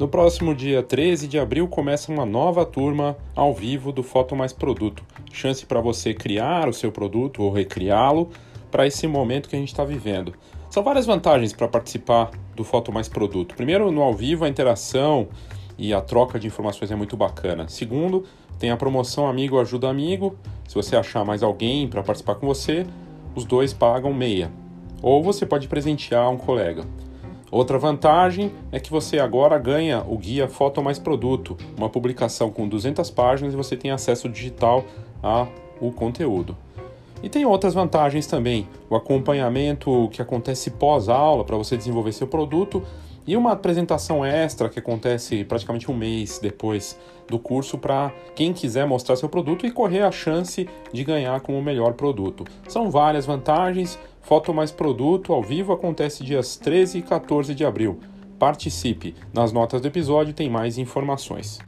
No próximo dia 13 de abril começa uma nova turma ao vivo do Foto Mais Produto. Chance para você criar o seu produto ou recriá-lo para esse momento que a gente está vivendo. São várias vantagens para participar do Foto Mais Produto. Primeiro, no ao vivo, a interação e a troca de informações é muito bacana. Segundo, tem a promoção Amigo Ajuda Amigo. Se você achar mais alguém para participar com você, os dois pagam meia. Ou você pode presentear um colega. Outra vantagem é que você agora ganha o guia Foto Mais Produto, uma publicação com 200 páginas e você tem acesso digital ao conteúdo. E tem outras vantagens também, o acompanhamento que acontece pós-aula para você desenvolver seu produto e uma apresentação extra que acontece praticamente um mês depois do curso para quem quiser mostrar seu produto e correr a chance de ganhar como o melhor produto. São várias vantagens. Foto mais produto ao vivo acontece dias 13 e 14 de abril. Participe. Nas notas do episódio tem mais informações.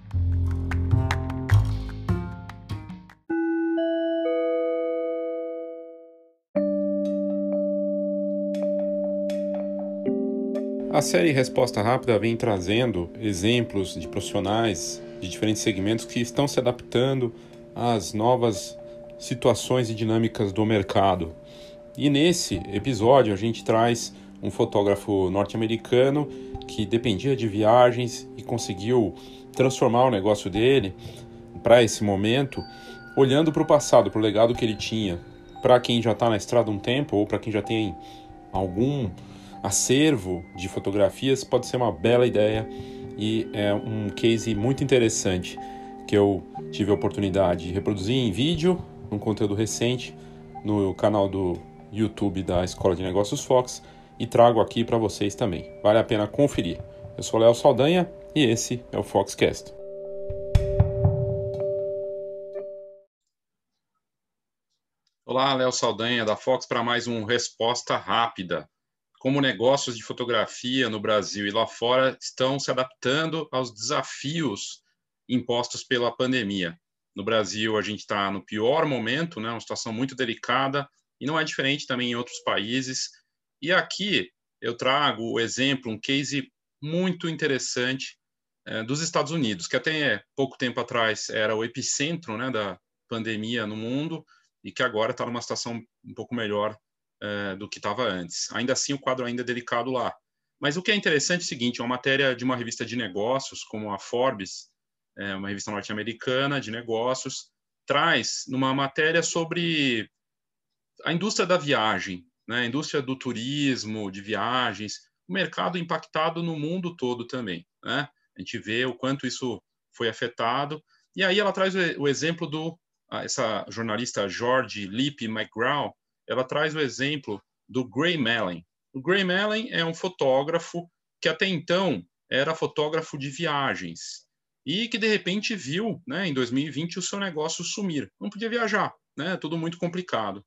A série Resposta Rápida vem trazendo exemplos de profissionais de diferentes segmentos que estão se adaptando às novas situações e dinâmicas do mercado. E nesse episódio a gente traz um fotógrafo norte-americano que dependia de viagens e conseguiu transformar o negócio dele para esse momento, olhando para o passado, para o legado que ele tinha. Para quem já está na estrada um tempo ou para quem já tem algum acervo de fotografias pode ser uma bela ideia e é um case muito interessante que eu tive a oportunidade de reproduzir em vídeo, um conteúdo recente no canal do YouTube da Escola de Negócios Fox e trago aqui para vocês também. Vale a pena conferir. Eu sou Léo Saldanha e esse é o Foxcast. Olá, Léo Saldanha da Fox para mais um Resposta Rápida como negócios de fotografia no Brasil e lá fora estão se adaptando aos desafios impostos pela pandemia. No Brasil, a gente está no pior momento, né, uma situação muito delicada, e não é diferente também em outros países. E aqui eu trago o exemplo, um case muito interessante é, dos Estados Unidos, que até pouco tempo atrás era o epicentro né, da pandemia no mundo e que agora está numa situação um pouco melhor uh, do que estava antes. Ainda assim, o quadro ainda é delicado lá. Mas o que é interessante é o seguinte, uma matéria de uma revista de negócios, como a Forbes, é uma revista norte-americana de negócios, traz numa matéria sobre a indústria da viagem, né? a indústria do turismo, de viagens, o mercado impactado no mundo todo também. Né? A gente vê o quanto isso foi afetado. E aí ela traz o exemplo do essa jornalista George Lippe McGraw, ela traz o exemplo do Gray Mellon. O Gray Mellon é um fotógrafo que até então era fotógrafo de viagens e que de repente viu, né, em 2020 o seu negócio sumir. Não podia viajar, né? Tudo muito complicado.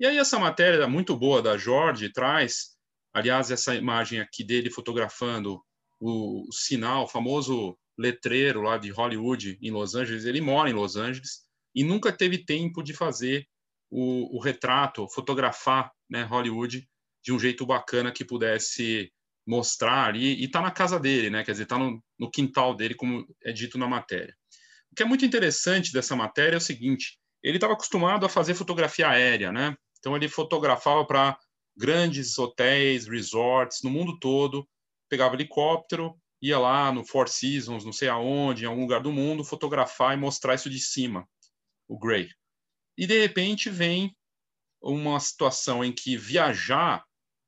E aí essa matéria muito boa da Jorge traz, aliás, essa imagem aqui dele fotografando o, o sinal, o famoso letreiro lá de Hollywood em Los Angeles. Ele mora em Los Angeles e nunca teve tempo de fazer o, o retrato, fotografar né, Hollywood de um jeito bacana que pudesse mostrar ali, e está na casa dele, né? quer dizer, está no, no quintal dele, como é dito na matéria. O que é muito interessante dessa matéria é o seguinte: ele estava acostumado a fazer fotografia aérea, né? Então ele fotografava para grandes hotéis, resorts no mundo todo, pegava helicóptero, ia lá no Four Seasons, não sei aonde, em algum lugar do mundo, fotografar e mostrar isso de cima, o Gray. E de repente vem uma situação em que viajar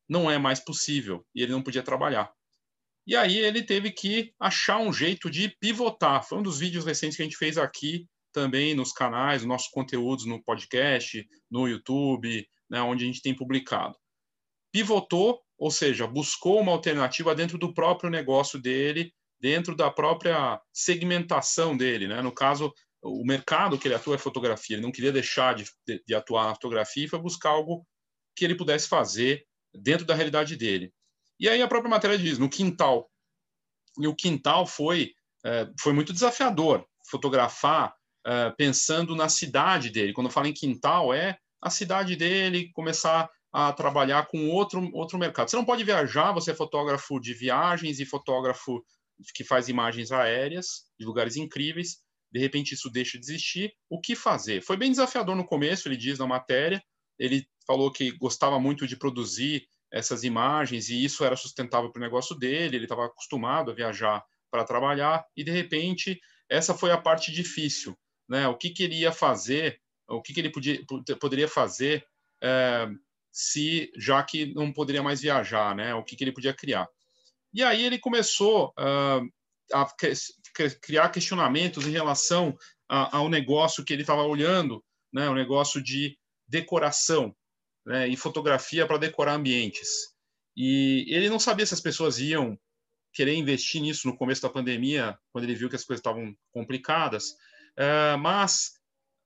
não é mais possível e ele não podia trabalhar. E aí ele teve que achar um jeito de pivotar. Foi um dos vídeos recentes que a gente fez aqui também nos canais, nossos conteúdos no podcast, no YouTube, né, onde a gente tem publicado. Pivotou, ou seja, buscou uma alternativa dentro do próprio negócio dele, dentro da própria segmentação dele. Né? No caso, o mercado que ele atua é fotografia, ele não queria deixar de, de, atuar na fotografia e foi buscar algo que ele pudesse fazer dentro da realidade dele. E aí a própria matéria diz, no quintal. E o quintal foi, é, foi muito desafiador, fotografar é, pensando na cidade dele. Quando eu falo em quintal, é a cidade dele, começar a trabalhar com outro, outro mercado. Você não pode viajar, você é fotógrafo de viagens e fotógrafo que faz imagens aéreas de lugares incríveis. De repente isso deixa de existir. O que fazer? Foi bem desafiador no começo, ele diz na matéria. Ele falou que gostava muito de produzir essas imagens e isso era sustentável para o negócio dele. Ele estava acostumado a viajar para trabalhar e de repente essa foi a parte difícil, né? O que queria fazer, o que, que ele podia, poderia fazer é, se já que não poderia mais viajar, né? O que, que ele podia criar? E aí ele começou uh, a criar questionamentos em relação a, ao negócio que ele estava olhando, né? O negócio de decoração né? e fotografia para decorar ambientes. E ele não sabia se as pessoas iam querer investir nisso no começo da pandemia, quando ele viu que as coisas estavam complicadas. Uh, mas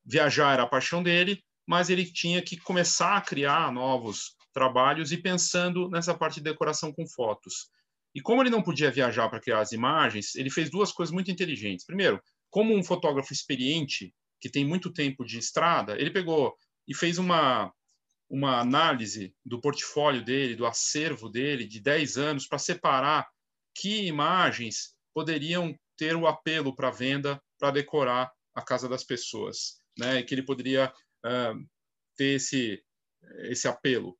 viajar era a paixão dele mas ele tinha que começar a criar novos trabalhos e pensando nessa parte de decoração com fotos. E como ele não podia viajar para criar as imagens, ele fez duas coisas muito inteligentes. Primeiro, como um fotógrafo experiente, que tem muito tempo de estrada, ele pegou e fez uma, uma análise do portfólio dele, do acervo dele, de 10 anos, para separar que imagens poderiam ter o apelo para venda, para decorar a casa das pessoas. Né? E que ele poderia ter esse, esse apelo.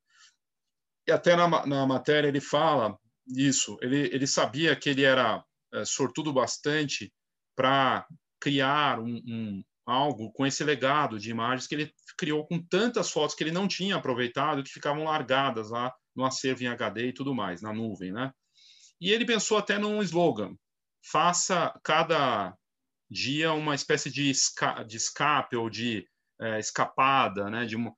E até na, na matéria ele fala isso, ele, ele sabia que ele era é, sortudo bastante para criar um, um, algo com esse legado de imagens que ele criou com tantas fotos que ele não tinha aproveitado, que ficavam largadas lá no acervo em HD e tudo mais, na nuvem, né? E ele pensou até num slogan: faça cada dia uma espécie de, esca de escape ou de é, escapada, né? De uma,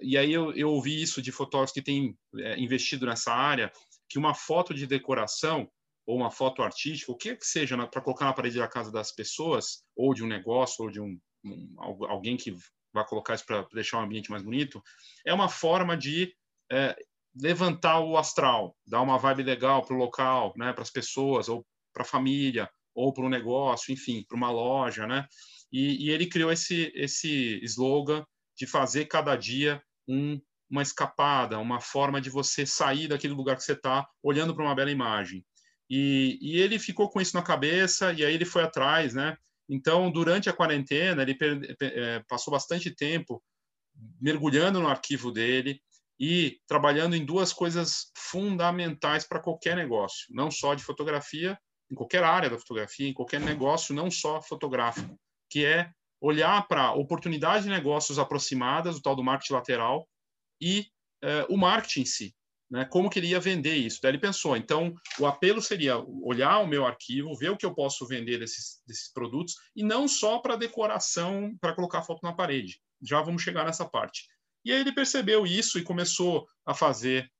e aí eu, eu ouvi isso de fotógrafos que têm é, investido nessa área, que uma foto de decoração ou uma foto artística, o que que seja para colocar na parede da casa das pessoas, ou de um negócio, ou de um, um alguém que vai colocar isso para deixar o ambiente mais bonito, é uma forma de é, levantar o astral, dar uma vibe legal para o local, né, para as pessoas, ou para a família, ou para um negócio, enfim, para uma loja, né? E, e, ele criou esse, esse slogan de fazer cada dia um, uma escapada, uma forma de você sair daquele lugar que você está, olhando para uma bela imagem. E, e, ele ficou com isso na cabeça e aí ele foi atrás, né? Então, durante a quarentena, ele é, passou bastante tempo mergulhando no arquivo dele e trabalhando em duas coisas fundamentais para qualquer negócio, não só de fotografia, em qualquer área da fotografia, em qualquer negócio, não só fotográfico, que é olhar para oportunidades de negócios aproximadas, o tal do marketing lateral, e eh, o marketing em si, né? como que ele ia vender isso. Daí ele pensou, então, o apelo seria olhar o meu arquivo, ver o que eu posso vender desses, desses produtos, e não só para decoração, para colocar foto na parede. Já vamos chegar nessa parte. E aí ele percebeu isso e começou a fazer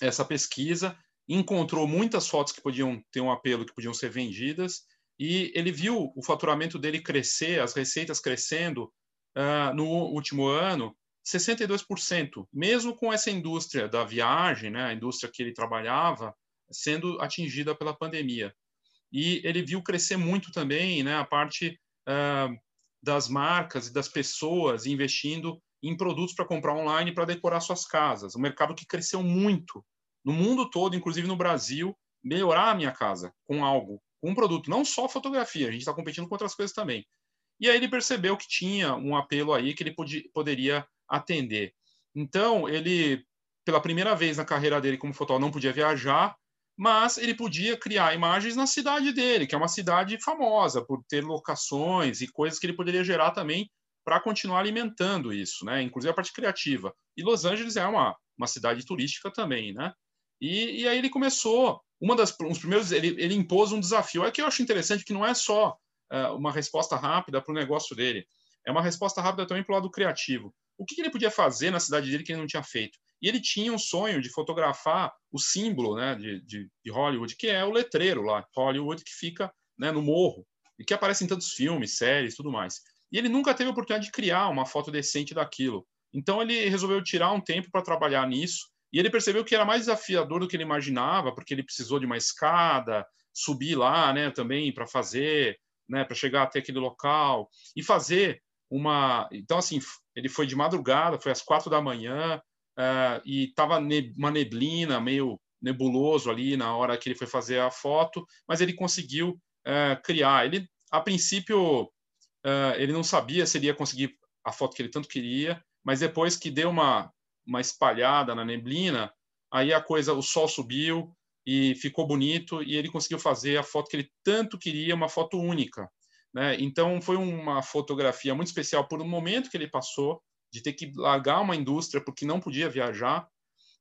essa pesquisa, encontrou muitas fotos que podiam ter um apelo, que podiam ser vendidas, e ele viu o faturamento dele crescer, as receitas crescendo uh, no último ano, 62%, mesmo com essa indústria da viagem, né, a indústria que ele trabalhava, sendo atingida pela pandemia. E ele viu crescer muito também né, a parte uh, das marcas e das pessoas investindo em produtos para comprar online para decorar suas casas. Um mercado que cresceu muito no mundo todo, inclusive no Brasil, melhorar a minha casa com algo um produto, não só fotografia, a gente está competindo com outras coisas também. E aí ele percebeu que tinha um apelo aí que ele podia, poderia atender. Então, ele, pela primeira vez na carreira dele como fotógrafo, não podia viajar, mas ele podia criar imagens na cidade dele, que é uma cidade famosa por ter locações e coisas que ele poderia gerar também para continuar alimentando isso, né? Inclusive a parte criativa. E Los Angeles é uma, uma cidade turística também, né? E, e aí ele começou uma das primeiros ele, ele impôs um desafio. É que eu acho interessante que não é só uh, uma resposta rápida para o negócio dele, é uma resposta rápida também para o lado criativo. O que, que, ele podia fazer na cidade dele que ele não tinha feito? E ele tinha um sonho de fotografar o símbolo né, de, de, de Hollywood, que é o letreiro lá, Hollywood, que fica né, no morro e que aparece em tantos filmes, séries, tudo mais. E ele nunca teve a oportunidade de criar uma foto decente daquilo. Então ele resolveu tirar um tempo para trabalhar nisso e ele percebeu que era mais desafiador do que ele imaginava, porque ele precisou de uma escada, subir lá, né, também para fazer, né, para chegar até aquele local e fazer uma. Então, assim, ele foi de madrugada, foi às quatro da manhã uh, e estava ne uma neblina meio nebuloso ali na hora que ele foi fazer a foto, mas ele conseguiu é, criar. Ele, a princípio, é, ele não sabia se ele ia conseguir a foto que ele tanto queria, mas depois que deu uma, uma espalhada na neblina, aí a coisa, o sol subiu e ficou bonito e ele conseguiu fazer a foto que ele tanto queria, uma foto única. Né? Então foi uma fotografia muito especial por um momento que ele passou de ter que largar uma indústria porque não podia viajar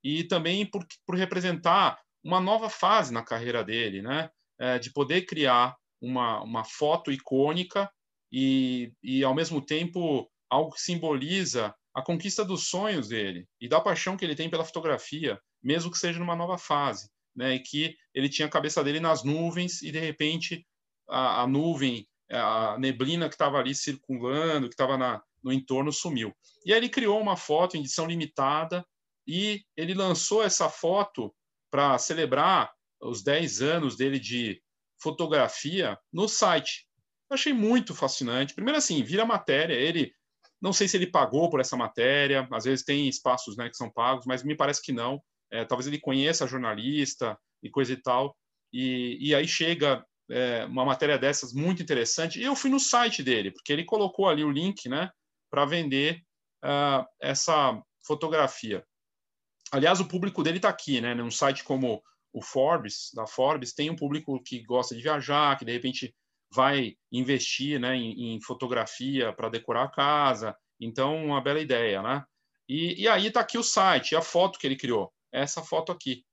e também por, por representar uma nova fase na carreira dele, né? É, de poder criar uma, uma foto icônica e, e, ao mesmo tempo, algo que simboliza a conquista dos sonhos dele e da paixão que ele tem pela fotografia, mesmo que seja numa nova fase, né? E que ele tinha a cabeça dele nas nuvens e, de repente, a, a nuvem, a neblina que estava ali circulando, que estava no entorno, sumiu. E aí ele criou uma foto em edição limitada, e ele lançou essa foto para celebrar os 10 anos dele de fotografia no site. Eu achei muito fascinante. Primeiro assim, vira matéria, ele não sei se ele pagou por essa matéria, às vezes tem espaços né, que são pagos, mas me parece que não. É, talvez ele conheça jornalista e coisa e tal. E, e aí chega é, uma matéria dessas muito interessante. E eu fui no site dele, porque ele colocou ali o link né, para vender uh, essa fotografia. Aliás, o público dele está aqui, né? Num site como o Forbes, da Forbes, tem um público que gosta de viajar, que de repente vai investir né, em, em fotografia para decorar a casa. Então, uma bela ideia, né? E, e aí está aqui o site, a foto que ele criou. Essa foto aqui.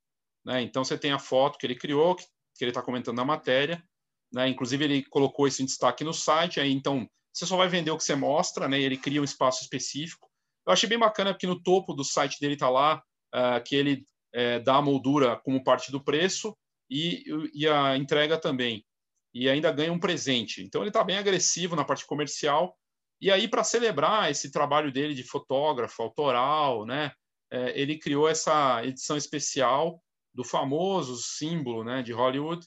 Né? Então, você tem a foto que ele criou, que, que ele está comentando na matéria. Né? Inclusive, ele colocou isso em destaque no site. Aí, então, você só vai vender o que você mostra, né? ele cria um espaço específico. Eu achei bem bacana porque no topo do site dele está lá uh, que ele uh, dá a moldura como parte do preço e, e a entrega também. E ainda ganha um presente. Então ele está bem agressivo na parte comercial. E aí, para celebrar esse trabalho dele de fotógrafo autoral, né, uh, ele criou essa edição especial do famoso símbolo né, de Hollywood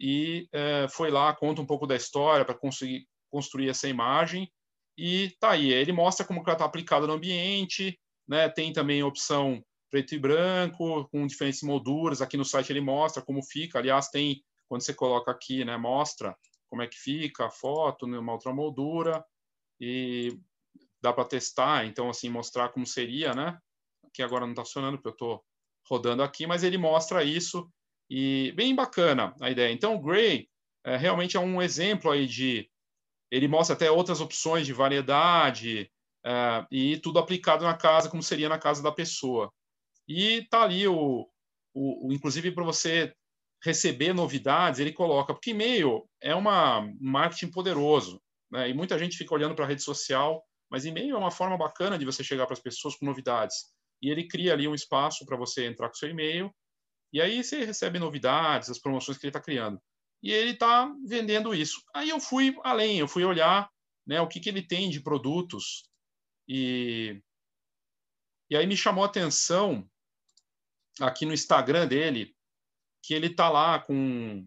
e foi lá, conta um pouco da história para conseguir construir essa imagem e tá aí. Ele mostra como ela está aplicada no ambiente, né? Tem também opção preto e branco, com diferentes molduras. Aqui no site ele mostra como fica. Aliás, tem, quando você coloca aqui, né, mostra como é que fica a foto numa outra moldura e dá para testar, então, assim, mostrar como seria, né? Aqui agora não está funcionando porque eu estou rodando aqui, mas ele mostra isso e bem bacana a ideia. Então, o Gray é, realmente é um exemplo aí de... Ele mostra até outras opções de variedade é, e tudo aplicado na casa, como seria na casa da pessoa. E tá ali o, o, o inclusive para você receber novidades, ele coloca, porque e-mail é uma, um marketing poderoso, né? E muita gente fica olhando para a rede social, mas e-mail é uma forma bacana de você chegar para as pessoas com novidades. E ele cria ali um espaço para você entrar com seu e-mail, e aí você recebe novidades, as promoções que ele está criando. E ele está vendendo isso. Aí eu fui além, eu fui olhar né, o que, que ele tem de produtos. E, e aí me chamou a atenção aqui no Instagram dele, que ele está lá com,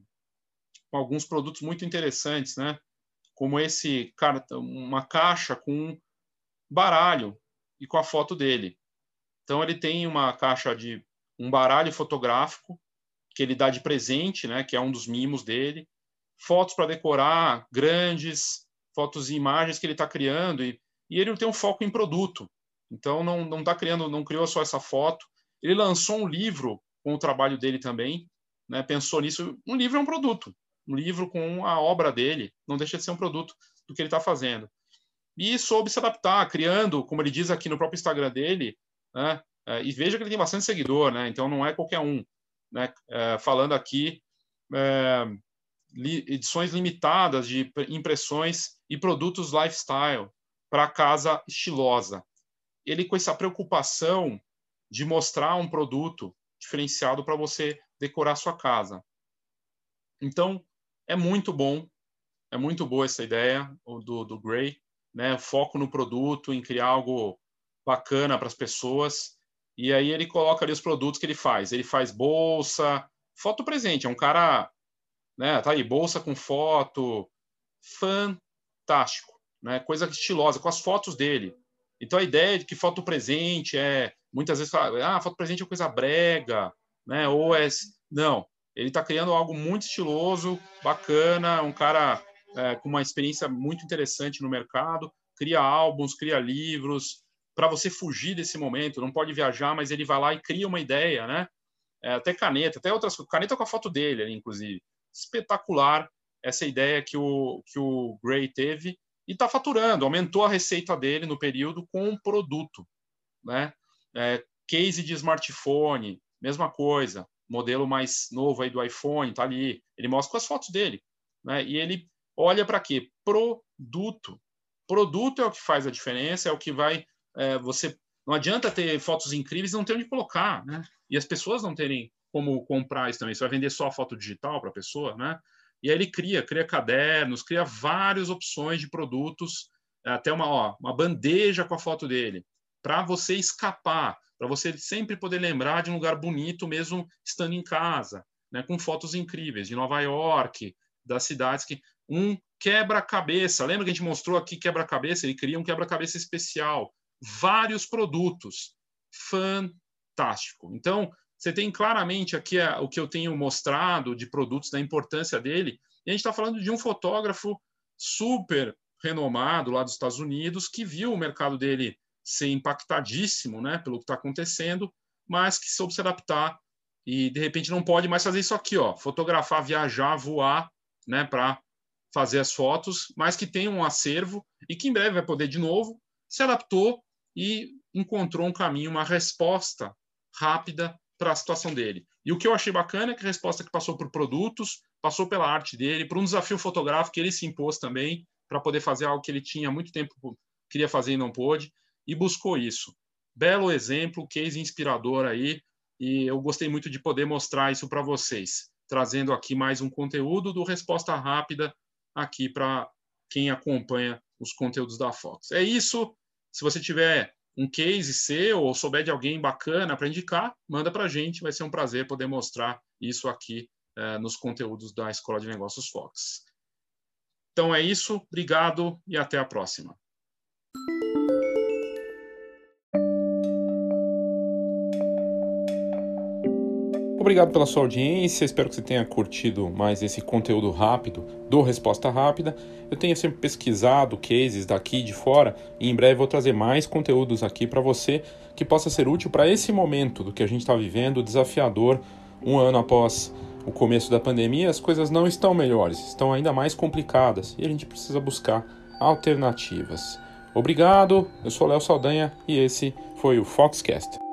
com, alguns produtos muito interessantes, né? Como esse uma caixa com baralho e com a foto dele. Então ele tem uma caixa de um baralho fotográfico que ele dá de presente, né? Que é um dos mimos dele. Fotos para decorar, grandes fotos e imagens que ele está criando e, e ele tem um foco em produto. Então não não está criando, não criou só essa foto, ele lançou um livro com o trabalho dele também, né? pensou nisso. Um livro é um produto, um livro com a obra dele, não deixa de ser um produto do que ele está fazendo. E soube se adaptar, criando, como ele diz aqui no próprio Instagram dele, né? É, e veja que ele tem bastante seguidor, né? então não é qualquer um. Né? É, falando aqui, é, edições limitadas de impressões e produtos lifestyle para casa estilosa. Ele, com essa preocupação de mostrar um produto diferenciado para você decorar sua casa. Então, é muito bom, é muito boa essa ideia do, do Gray, né? Foco no produto, em criar algo bacana para as pessoas. E aí ele coloca ali os produtos que ele faz. Ele faz bolsa, foto presente. É um cara, né? Tá aí, bolsa com foto, fantástico, né? Coisa estilosa, com as fotos dele. Então a ideia de que foto presente é muitas vezes fala, ah, foto presente é coisa brega, né? Ou é não, ele está criando algo muito estiloso, bacana, um cara é, com uma experiência muito interessante no mercado, cria álbuns, cria livros, para você fugir desse momento, não pode viajar, mas ele vai lá e cria uma ideia, né? É, até caneta, até outras caneta com a foto dele, inclusive. Espetacular essa ideia que o, que o Gray teve e está faturando, aumentou a receita dele no período com um produto, né? É, case de smartphone, mesma coisa, modelo mais novo aí do iPhone, tá ali, ele mostra com as fotos dele, né? E ele olha para quê? Produto. Produto é o que faz a diferença, é o que vai é, você não adianta ter fotos incríveis e não ter onde colocar, né? E as pessoas não terem como comprar isso também. Você vai vender só a foto digital para a pessoa, né? E aí ele cria, cria cadernos, cria várias opções de produtos, até uma, ó, uma bandeja com a foto dele, para você escapar, para você sempre poder lembrar de um lugar bonito mesmo estando em casa, né? Com fotos incríveis de Nova York, das cidades que um quebra-cabeça. Lembra que a gente mostrou aqui quebra-cabeça? Ele cria um quebra-cabeça especial vários produtos. Fantástico. Então, você tem claramente aqui o que eu tenho mostrado de produtos, da importância dele. E a gente está falando de um fotógrafo super renomado lá dos Estados Unidos, que viu o mercado dele ser impactadíssimo né, pelo que está acontecendo, mas que soube se adaptar e, de repente, não pode mais fazer isso aqui, ó, fotografar, viajar, voar né, para fazer as fotos, mas que tem um acervo e que em breve vai poder de novo, se adaptou e encontrou um caminho, uma resposta rápida para a situação dele. E o que eu achei bacana é que a resposta que passou por produtos, passou pela arte dele, por um desafio fotográfico que ele se impôs também, para poder fazer algo que ele tinha muito tempo queria fazer e não pôde, e buscou isso. Belo exemplo, case inspirador aí, e eu gostei muito de poder mostrar isso para vocês, trazendo aqui mais um conteúdo do Resposta Rápida aqui para quem acompanha os conteúdos da Fox. É isso, se você tiver um case seu ou souber de alguém bacana para indicar, manda para a gente. Vai ser um prazer poder mostrar isso aqui eh, nos conteúdos da Escola de Negócios Fox. Então é isso, obrigado e até a próxima. Obrigado pela sua audiência, espero que você tenha curtido mais esse conteúdo rápido do Resposta Rápida. Eu tenho sempre pesquisado cases daqui de fora e em breve vou trazer mais conteúdos aqui para você que possa ser útil para esse momento do que a gente está vivendo, desafiador, um ano após o começo da pandemia, as coisas não estão melhores, estão ainda mais complicadas e a gente precisa buscar alternativas. Obrigado, eu sou Léo Saldanha e esse foi o Foxcast.